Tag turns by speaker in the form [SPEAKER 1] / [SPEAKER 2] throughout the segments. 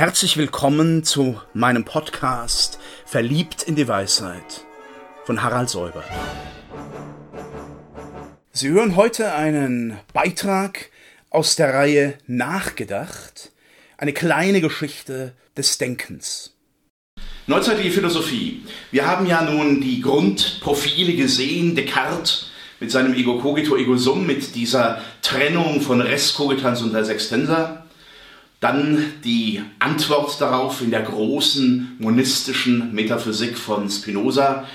[SPEAKER 1] Herzlich willkommen zu meinem Podcast Verliebt in die Weisheit von Harald Säuber. Sie hören heute einen Beitrag aus der Reihe Nachgedacht, eine kleine Geschichte des Denkens.
[SPEAKER 2] Neuzeitige Philosophie. Wir haben ja nun die Grundprofile gesehen, Descartes mit seinem Ego cogito, ego sum, mit dieser Trennung von Res cogitans und Res extensa. Dann die Antwort darauf in der großen monistischen Metaphysik von Spinoza,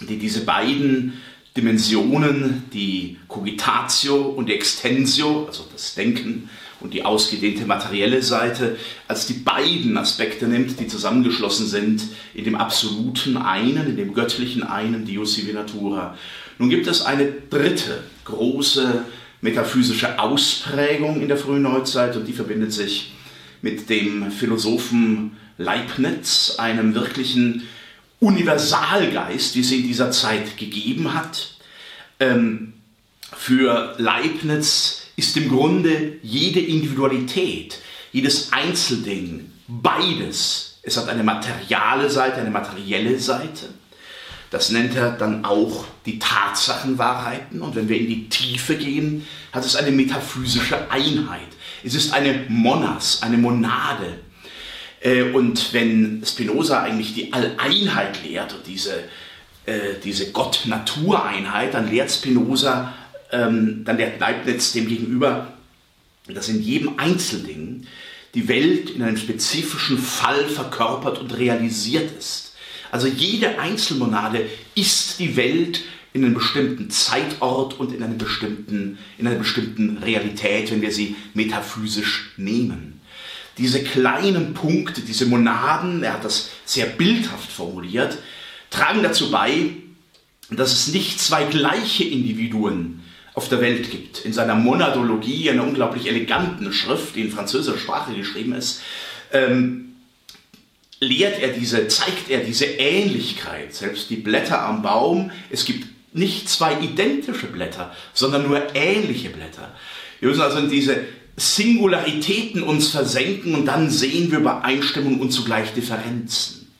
[SPEAKER 2] die diese beiden Dimensionen, die Cogitatio und die Extensio, also das Denken und die ausgedehnte materielle Seite, als die beiden Aspekte nimmt, die zusammengeschlossen sind in dem absoluten einen, in dem göttlichen einen, sive natura. Nun gibt es eine dritte große metaphysische Ausprägung in der frühen Neuzeit und die verbindet sich mit dem Philosophen Leibniz, einem wirklichen Universalgeist, wie es in dieser Zeit gegeben hat. Ähm, für Leibniz ist im Grunde jede Individualität, jedes Einzelding, beides. Es hat eine materiale Seite, eine materielle Seite. Das nennt er dann auch die Tatsachenwahrheiten. Und wenn wir in die Tiefe gehen, hat es eine metaphysische Einheit. Es ist eine Monas, eine Monade. Äh, und wenn Spinoza eigentlich die Alleinheit lehrt diese, äh, diese Gott-Natur-Einheit, dann lehrt Spinoza, ähm, dann lehrt Leibniz dem gegenüber, dass in jedem Einzelding die Welt in einem spezifischen Fall verkörpert und realisiert ist. Also jede Einzelmonade ist die Welt in einem bestimmten Zeitort und in, einem bestimmten, in einer bestimmten Realität, wenn wir sie metaphysisch nehmen. Diese kleinen Punkte, diese Monaden, er hat das sehr bildhaft formuliert, tragen dazu bei, dass es nicht zwei gleiche Individuen auf der Welt gibt. In seiner Monadologie, einer unglaublich eleganten Schrift, die in französischer Sprache geschrieben ist, ähm, lehrt er diese, zeigt er diese Ähnlichkeit. Selbst die Blätter am Baum, es gibt nicht zwei identische Blätter, sondern nur ähnliche Blätter. Wir müssen also in diese Singularitäten uns versenken und dann sehen wir Übereinstimmung und zugleich Differenzen.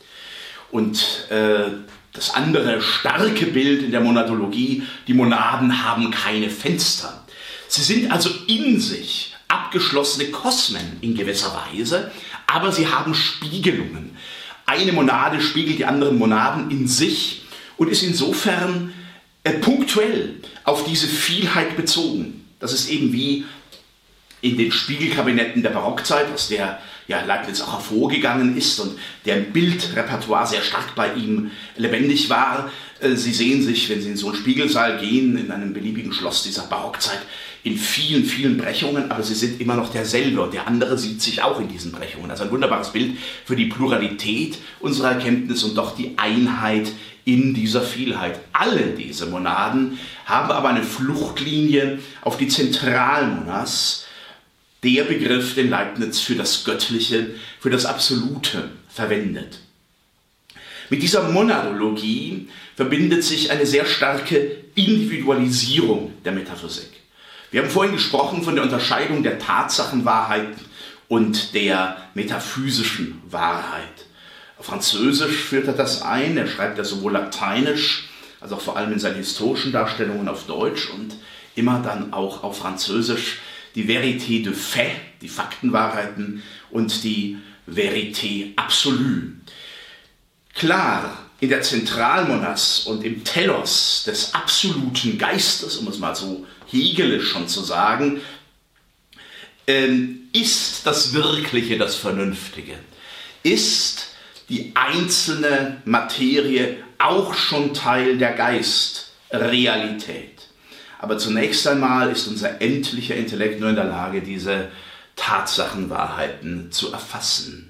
[SPEAKER 2] Und äh, das andere starke Bild in der Monadologie, die Monaden haben keine Fenster. Sie sind also in sich abgeschlossene Kosmen in gewisser Weise, aber sie haben Spiegelungen. Eine Monade spiegelt die anderen Monaden in sich und ist insofern äh, punktuell auf diese Vielheit bezogen. Das ist eben wie in den Spiegelkabinetten der Barockzeit, aus der ja, Leibniz auch hervorgegangen ist und der Bildrepertoire sehr stark bei ihm lebendig war. Äh, Sie sehen sich, wenn Sie in so einen Spiegelsaal gehen, in einem beliebigen Schloss dieser Barockzeit, in vielen, vielen Brechungen, aber sie sind immer noch derselbe und der andere sieht sich auch in diesen Brechungen. Also ein wunderbares Bild für die Pluralität unserer Erkenntnis und doch die Einheit in dieser Vielheit. Alle diese Monaden haben aber eine Fluchtlinie auf die Zentralmonas, der Begriff, den Leibniz für das Göttliche, für das Absolute verwendet. Mit dieser Monadologie verbindet sich eine sehr starke Individualisierung der Metaphysik. Wir haben vorhin gesprochen von der Unterscheidung der Tatsachenwahrheit und der metaphysischen Wahrheit. Auf Französisch führt er das ein, er schreibt ja sowohl lateinisch, als auch vor allem in seinen historischen Darstellungen auf Deutsch und immer dann auch auf Französisch die Vérité de fait, die Faktenwahrheiten und die Vérité absolue. Klar, in der Zentralmonas und im Telos des absoluten Geistes, um es mal so hegelisch schon zu sagen, ähm, ist das Wirkliche das Vernünftige? Ist die einzelne Materie auch schon Teil der Geistrealität? Aber zunächst einmal ist unser endlicher Intellekt nur in der Lage, diese Tatsachenwahrheiten zu erfassen.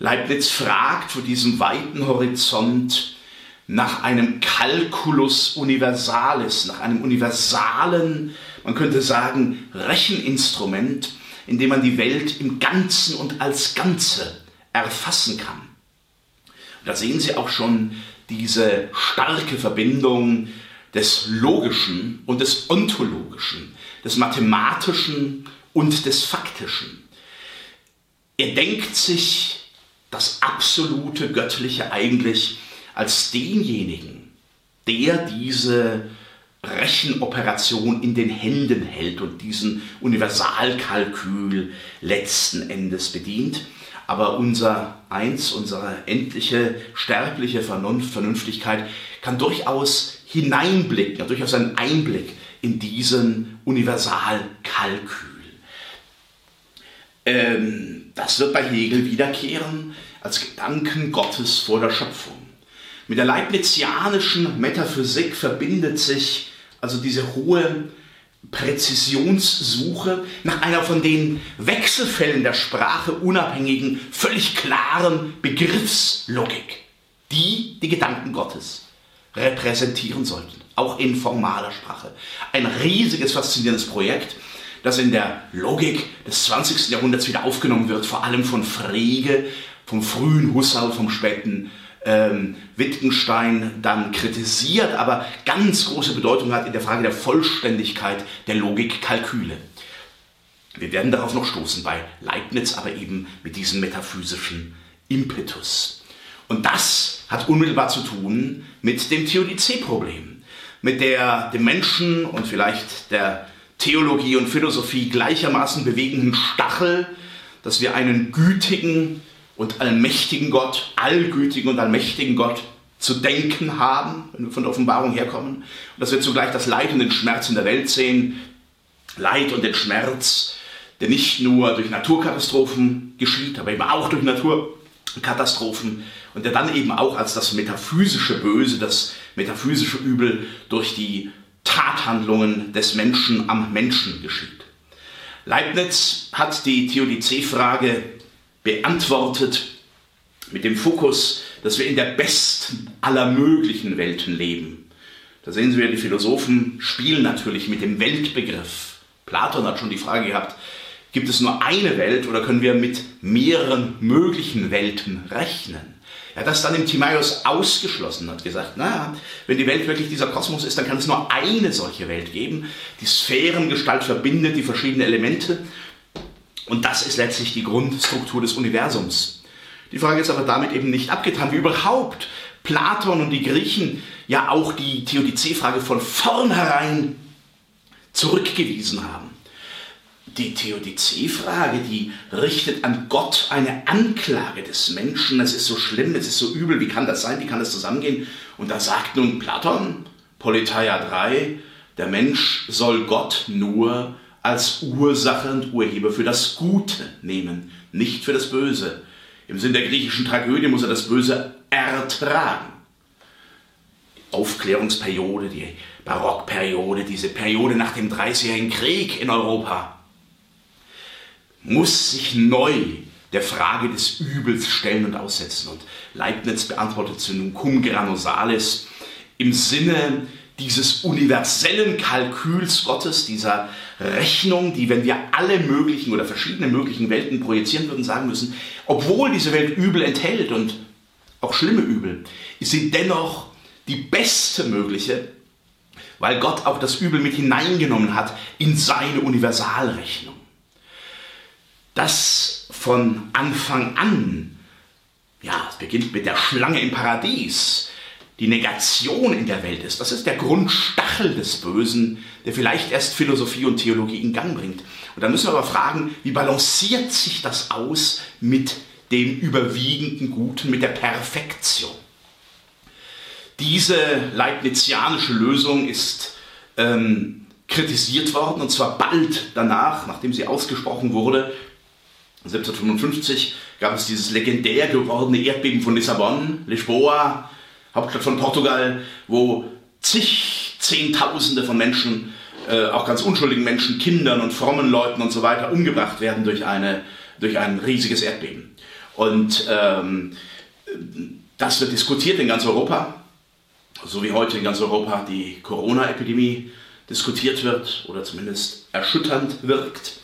[SPEAKER 2] Leibniz fragt vor diesem weiten Horizont nach einem Calculus Universalis, nach einem universalen, man könnte sagen, Recheninstrument, in dem man die Welt im Ganzen und als Ganze erfassen kann. Und da sehen Sie auch schon diese starke Verbindung des Logischen und des Ontologischen, des Mathematischen und des Faktischen. Er denkt sich das absolute Göttliche eigentlich als denjenigen, der diese Rechenoperation in den Händen hält und diesen Universalkalkül letzten Endes bedient. Aber unser Eins, unsere endliche sterbliche Vernunft, Vernünftigkeit kann durchaus hineinblicken, durchaus einen Einblick in diesen Universalkalkül. Ähm, das wird bei Hegel wiederkehren als Gedanken Gottes vor der Schöpfung. Mit der leibnizianischen Metaphysik verbindet sich also diese hohe Präzisionssuche nach einer von den Wechselfällen der Sprache unabhängigen, völlig klaren Begriffslogik, die die Gedanken Gottes repräsentieren sollten, auch in formaler Sprache. Ein riesiges, faszinierendes Projekt, das in der Logik des 20. Jahrhunderts wieder aufgenommen wird, vor allem von Frege, vom frühen Husserl, vom späten ähm, Wittgenstein dann kritisiert, aber ganz große Bedeutung hat in der Frage der Vollständigkeit der Logikkalküle. Wir werden darauf noch stoßen bei Leibniz, aber eben mit diesem metaphysischen Impetus. Und das hat unmittelbar zu tun mit dem Theodizee-Problem, mit der dem Menschen und vielleicht der Theologie und Philosophie gleichermaßen bewegenden Stachel, dass wir einen gütigen, und allmächtigen Gott, allgütigen und allmächtigen Gott zu denken haben, wenn wir von der Offenbarung herkommen. Und dass wir zugleich das Leid und den Schmerz in der Welt sehen. Leid und den Schmerz, der nicht nur durch Naturkatastrophen geschieht, aber eben auch durch Naturkatastrophen und der dann eben auch als das metaphysische Böse, das metaphysische Übel durch die Tathandlungen des Menschen am Menschen geschieht. Leibniz hat die Theodizee-Frage beantwortet mit dem Fokus, dass wir in der besten aller möglichen Welten leben. Da sehen Sie, die Philosophen spielen natürlich mit dem Weltbegriff. Platon hat schon die Frage gehabt, gibt es nur eine Welt oder können wir mit mehreren möglichen Welten rechnen? Er hat das dann im Timaeus ausgeschlossen, hat gesagt, naja, wenn die Welt wirklich dieser Kosmos ist, dann kann es nur eine solche Welt geben. Die Sphärengestalt verbindet die verschiedenen Elemente und das ist letztlich die Grundstruktur des Universums. Die Frage ist aber damit eben nicht abgetan, wie überhaupt Platon und die Griechen ja auch die Theodizee-Frage von vornherein zurückgewiesen haben. Die Theodizee-Frage, die richtet an Gott eine Anklage des Menschen. Es ist so schlimm, es ist so übel, wie kann das sein, wie kann das zusammengehen? Und da sagt nun Platon, Politeia 3, der Mensch soll Gott nur als Ursache und Urheber für das Gute nehmen, nicht für das Böse. Im Sinn der griechischen Tragödie muss er das Böse ertragen. Die Aufklärungsperiode, die Barockperiode, diese Periode nach dem Dreißigjährigen Krieg in Europa, muss sich neu der Frage des Übels stellen und aussetzen. Und Leibniz beantwortet nun cum grano salis im Sinne dieses universellen Kalküls Gottes, dieser Rechnung, die, wenn wir alle möglichen oder verschiedene möglichen Welten projizieren würden, sagen müssen, obwohl diese Welt Übel enthält und auch schlimme Übel, ist sie dennoch die beste mögliche, weil Gott auch das Übel mit hineingenommen hat in seine Universalrechnung. Das von Anfang an, ja, es beginnt mit der Schlange im Paradies, die Negation in der Welt ist. Das ist der Grundstachel des Bösen, der vielleicht erst Philosophie und Theologie in Gang bringt. Und dann müssen wir aber fragen, wie balanciert sich das aus mit dem überwiegenden Guten, mit der Perfektion? Diese leibnizianische Lösung ist ähm, kritisiert worden, und zwar bald danach, nachdem sie ausgesprochen wurde. 1755 gab es dieses legendär gewordene Erdbeben von Lissabon, Lisboa, Hauptstadt von Portugal, wo zig Zehntausende von Menschen, äh, auch ganz unschuldigen Menschen, Kindern und frommen Leuten und so weiter umgebracht werden durch, eine, durch ein riesiges Erdbeben. Und ähm, das wird diskutiert in ganz Europa, so wie heute in ganz Europa die Corona-Epidemie diskutiert wird oder zumindest erschütternd wirkt.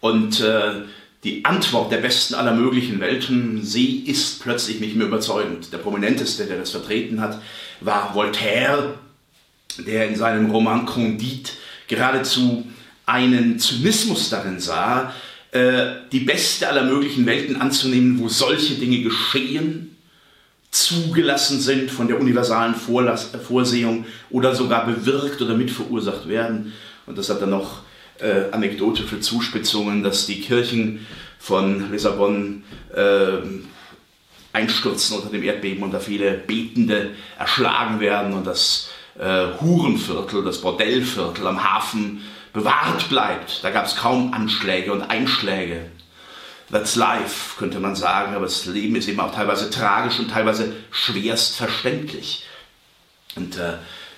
[SPEAKER 2] Und äh, die Antwort der besten aller möglichen Welten, sie ist plötzlich nicht mehr überzeugend. Der prominenteste, der das vertreten hat, war Voltaire, der in seinem Roman Candide geradezu einen Zynismus darin sah, äh, die beste aller möglichen Welten anzunehmen, wo solche Dinge geschehen, zugelassen sind von der universalen Vorlass, Vorsehung oder sogar bewirkt oder mitverursacht werden. Und das hat dann noch äh, Anekdote für Zuspitzungen, dass die Kirchen von Lissabon äh, einstürzen unter dem Erdbeben und da viele Betende erschlagen werden und das äh, Hurenviertel, das Bordellviertel am Hafen bewahrt bleibt. Da gab es kaum Anschläge und Einschläge. That's life, könnte man sagen, aber das Leben ist eben auch teilweise tragisch und teilweise schwerst verständlich. Und äh,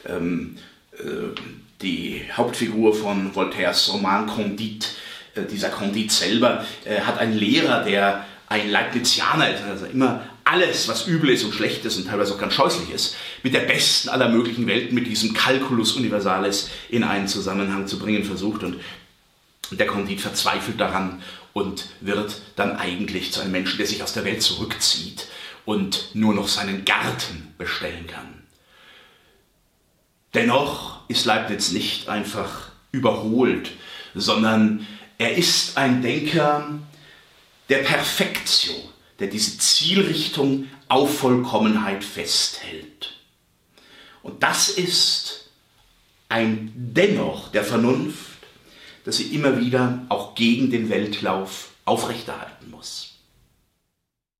[SPEAKER 2] ähm, äh, die Hauptfigur von Voltaires Roman Candide, äh, dieser Candide selber, äh, hat einen Lehrer, der ein Leibnizianer ist, also immer alles, was übel ist und schlecht ist und teilweise auch ganz scheußlich ist, mit der besten aller möglichen Welten, mit diesem Calculus Universalis in einen Zusammenhang zu bringen versucht. Und der Kondit verzweifelt daran und wird dann eigentlich zu einem Menschen, der sich aus der Welt zurückzieht und nur noch seinen Garten bestellen kann. Dennoch ist Leibniz nicht einfach überholt, sondern er ist ein Denker der Perfektio, der diese Zielrichtung auf Vollkommenheit festhält. Und das ist ein Dennoch der Vernunft, dass sie immer wieder auch gegen den Weltlauf aufrechterhalten.